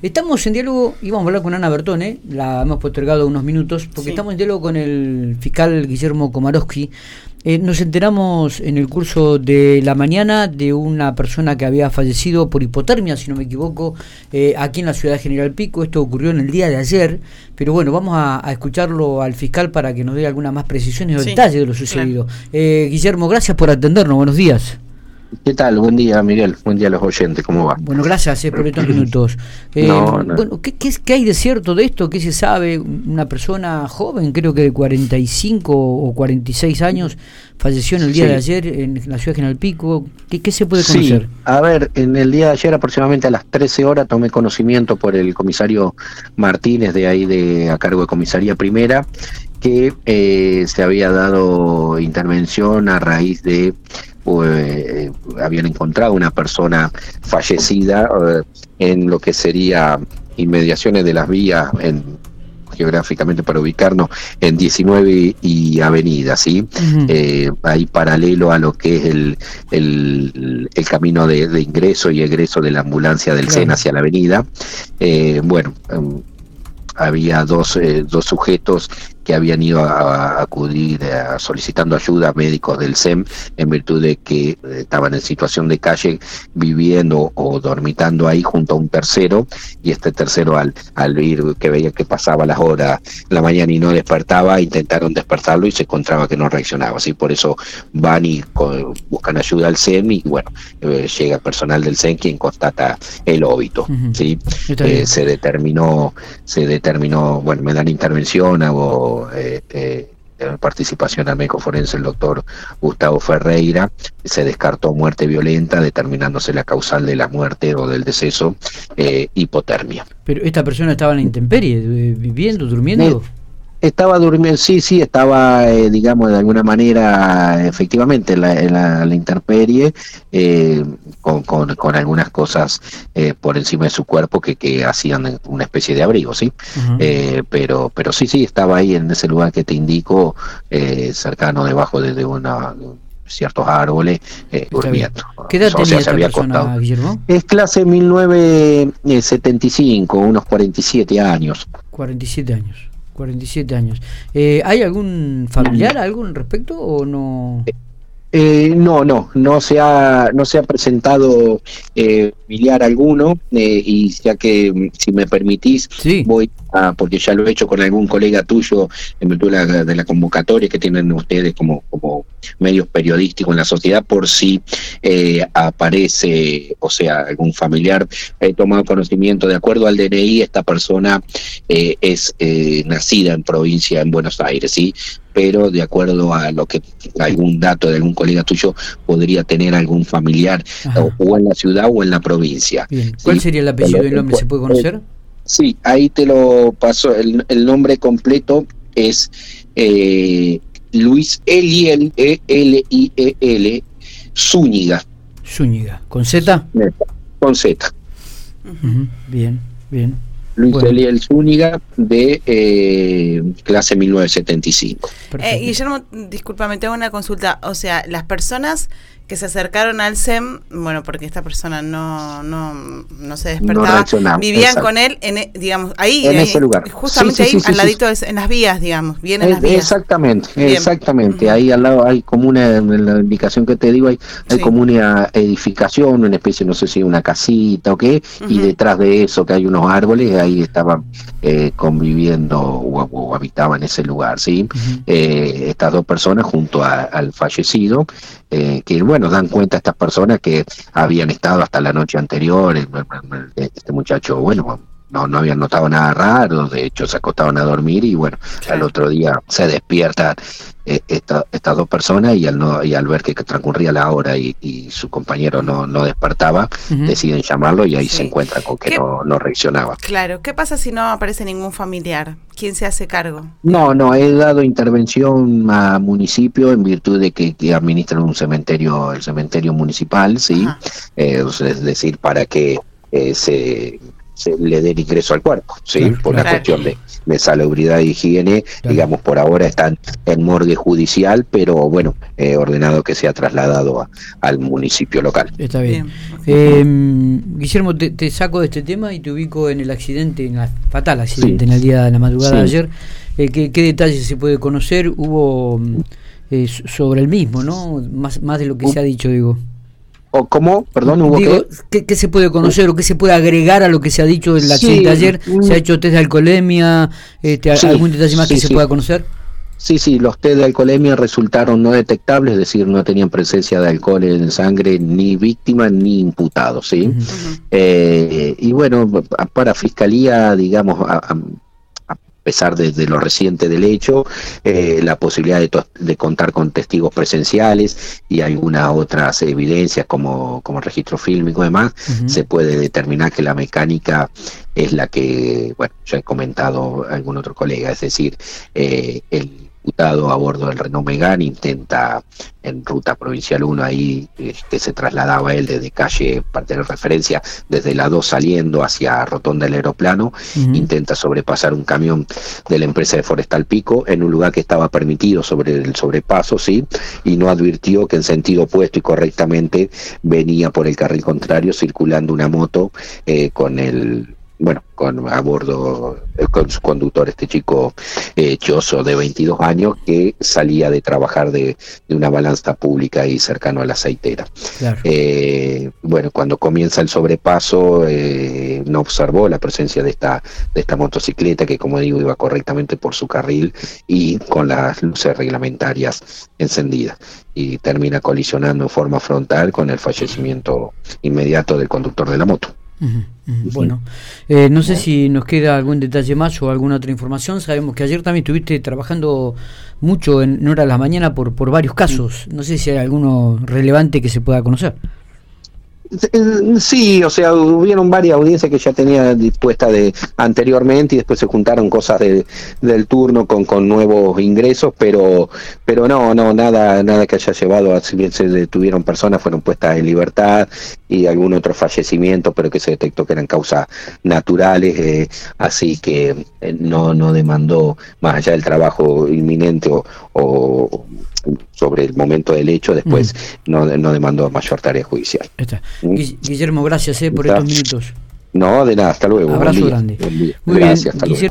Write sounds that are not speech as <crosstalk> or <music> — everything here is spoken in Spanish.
Estamos en diálogo, íbamos a hablar con Ana Bertone, la hemos postergado unos minutos, porque estamos en diálogo con el fiscal Guillermo Komarowski. Eh, nos enteramos en el curso de la mañana de una persona que había fallecido por hipotermia, si no me equivoco, eh, aquí en la ciudad de General Pico. Esto ocurrió en el día de ayer, pero bueno, vamos a, escucharlo al fiscal para que nos dé algunas más precisiones o detalles de lo sucedido. Eh, Guillermo, gracias por atendernos. Buenos días. ¿Qué tal? Buen día, Miguel. Buen día a los oyentes. ¿Cómo va? Bueno, gracias eh, por estos <clears throat> minutos. Eh, bueno, ¿qué, qué, hay de cierto de esto? ¿Qué se sabe? Una persona joven, creo que de 45 o 46 años, falleció en el día de ayer en la ciudad de General Pico. ¿Qué, ¿Qué, se puede conocer? Sí, a ver, en el día de ayer, aproximadamente a las 13 horas, tomé conocimiento por el comisario Martínez, de ahí de a cargo de comisaría primera, que eh, se había dado intervención a raíz de eh, habían encontrado una persona fallecida eh, en lo que sería inmediaciones de las vías en geográficamente para ubicarnos en 19 y Avenida, ¿sí? Eh, ahí paralelo a lo que es el, el, camino de, ingreso y egreso de la ambulancia del SEN hacia la avenida. bueno, em, había dos, dos sujetos que habían ido a, acudir solicitando ayuda a médicos del SEM en virtud de que eh, estaban en situación de calle viviendo o dormitando ahí junto a un tercero y este tercero al, al ver que veía que pasaba las horas la mañana y no despertaba, intentaron despertarlo y se encontraba que no reaccionaba. Así por eso van y buscan ayuda al SEM y bueno, eh, llega personal del SEM quien constata el óbito. ¿sí? Eh, se determinó, se determinó, bueno, me dan intervención, hago eh, eh, participación al médico forense el doctor Gustavo Ferreira, se descartó muerte violenta, determinándose la causal de la muerte o del deceso, eh, hipotermia. Pero esta persona estaba en la intemperie, viviendo, durmiendo. Estaba durmiendo, sí, sí, estaba, eh, digamos, de alguna manera, efectivamente, en la, la, intemperie, eh, con, con, algunas cosas eh, por encima de su cuerpo que, que hacían una especie de abrigo, ¿sí? pero, pero sí, sí, estaba ahí en ese lugar que te indico, cercano debajo de, una ciertos árboles durmiendo. ¿Qué edad tenía esta persona, Guillermo? Es clase 1975, unos 47 años. 47 años. 47 años. Eh, ¿Hay algún familiar, algún respecto o no? Eh, no, no, no se ha, no se ha presentado eh, familiar alguno eh, y ya que mm, si me permitís voy a, porque ya lo he hecho con algún colega tuyo en virtud de la, de la convocatoria que tienen ustedes como, como medios periodísticos en la sociedad por si aparece, o sea, algún familiar he tomado conocimiento de acuerdo al DNI esta persona es nacida en provincia en Buenos Aires, sí, pero de acuerdo a lo que algún dato de algún colega tuyo podría tener algún familiar o, en la ciudad o en la provincia. ¿Cuál sería el apellido del hombre? ¿Se puede conocer? Sí, ahí te lo paso. El, nombre completo es eh, Luis Eliel, E-L-I-E-L, Zúñiga. Zúñiga, ¿con Z? Con Z. Bien, bien. Luis Eliel Zúñiga de eh, clase 1975. Eh, Guillermo, discúlpame, tengo una consulta. O sea, las personas que se acercaron al SEM, bueno, porque esta persona no, no, no se despertaba, vivían con él, en, e, digamos, ahí, en ese lugar. justamente ahí, al ladito, en las vías, digamos, bien en las vías. Exactamente, exactamente, ahí al lado hay como una, en la indicación que te digo, hay, hay como una edificación, una especie, no sé si una casita o qué, y detrás de eso que hay unos árboles, ahí estaban eh, conviviendo o, habitaban en ese lugar, ¿sí? Eh, estas dos personas junto al fallecido, eh, que bueno, dan cuenta estas personas que habían estado hasta la noche anterior, este muchacho, bueno, no, no habían notado nada raro, de hecho se acostaban a dormir y bueno, al otro día se despiertan eh, estas dos personas y al, no, y al ver que, transcurría la hora y, su compañero no, no despertaba, deciden llamarlo y ahí se encuentran con que no, no reaccionaba. Claro, ¿qué pasa si no aparece ningún familiar? ¿Quién se hace cargo? No, no, he dado intervención a municipio en virtud de que, administran un cementerio, el cementerio municipal, sí, eh, es decir, para que eh, se se le den ingreso al cuerpo, ¿sí? por la cuestión de, de, salubridad e higiene, digamos, por ahora están en morgue judicial, pero bueno, eh, ordenado que sea trasladado al municipio local. Está bien. Em, Guillermo, te, saco de este tema y te ubico en el accidente, en la fatal accidente en el día de la madrugada de ayer. Eh, ¿qué, ¿qué, detalles se puede conocer? Hubo eh, sobre el mismo, ¿no? Más, más de lo que se ha dicho, digo. ¿O cómo? Perdón, hubo Digo, ¿qué, se puede conocer o qué se puede agregar a lo que se ha dicho en la accidente de ayer? ¿Se ha hecho test de alcoholemia? Este, ¿Algún detalle más que se pueda conocer? Sí, sí, los test de alcoholemia resultaron no detectables, es decir, no tenían presencia de alcohol en sangre ni víctima ni imputado, ¿sí? Eh, y bueno, para Fiscalía, digamos, a, pesar de, lo reciente del hecho, eh, la posibilidad de, contar con testigos presenciales y algunas otras evidencias como, como registro fílmico y demás, se puede determinar que la mecánica es la que, bueno, ya he comentado algún otro colega, es decir, eh, el a bordo del Renault Megane intenta en ruta provincial 1 ahí que este, se trasladaba él desde calle, parte de referencia, desde la 2 saliendo hacia Rotonda del Aeroplano, intenta sobrepasar un camión de la empresa de Forestal Pico en un lugar que estaba permitido sobre el sobrepaso, sí, y no advirtió que en sentido opuesto y correctamente venía por el carril contrario circulando una moto eh, con el bueno, con a bordo eh, con su conductor, este chico eh, choso de 22 años que salía de trabajar de, una balanza pública y cercano a la aceitera. Eh, bueno, cuando comienza el sobrepaso, eh, no observó la presencia de esta, de esta motocicleta que, como digo, iba correctamente por su carril y con las luces reglamentarias encendidas y termina colisionando en forma frontal con el fallecimiento inmediato del conductor de la moto. Bueno, eh, no sé si nos queda algún detalle más o alguna otra información. Sabemos que ayer también estuviste trabajando mucho en hora de la mañana por, por varios casos. No sé si hay alguno relevante que se pueda conocer. Sí, o sea, hubieron varias audiencias que ya tenía dispuesta de anteriormente y después se juntaron cosas de, del turno con, con nuevos ingresos, pero pero no, no, nada nada que haya llevado a si bien se detuvieron personas fueron puestas en libertad y algún otro fallecimiento, pero que se detectó que eran causas naturales, eh, así que eh, no no demandó más allá del trabajo inminente o, o sobre el momento del hecho, después no, no demandó mayor tarea judicial. ¿Mm? Guillermo, gracias eh, por estos minutos. No, de nada, hasta luego. Abrazo grande. Gracias, hasta luego.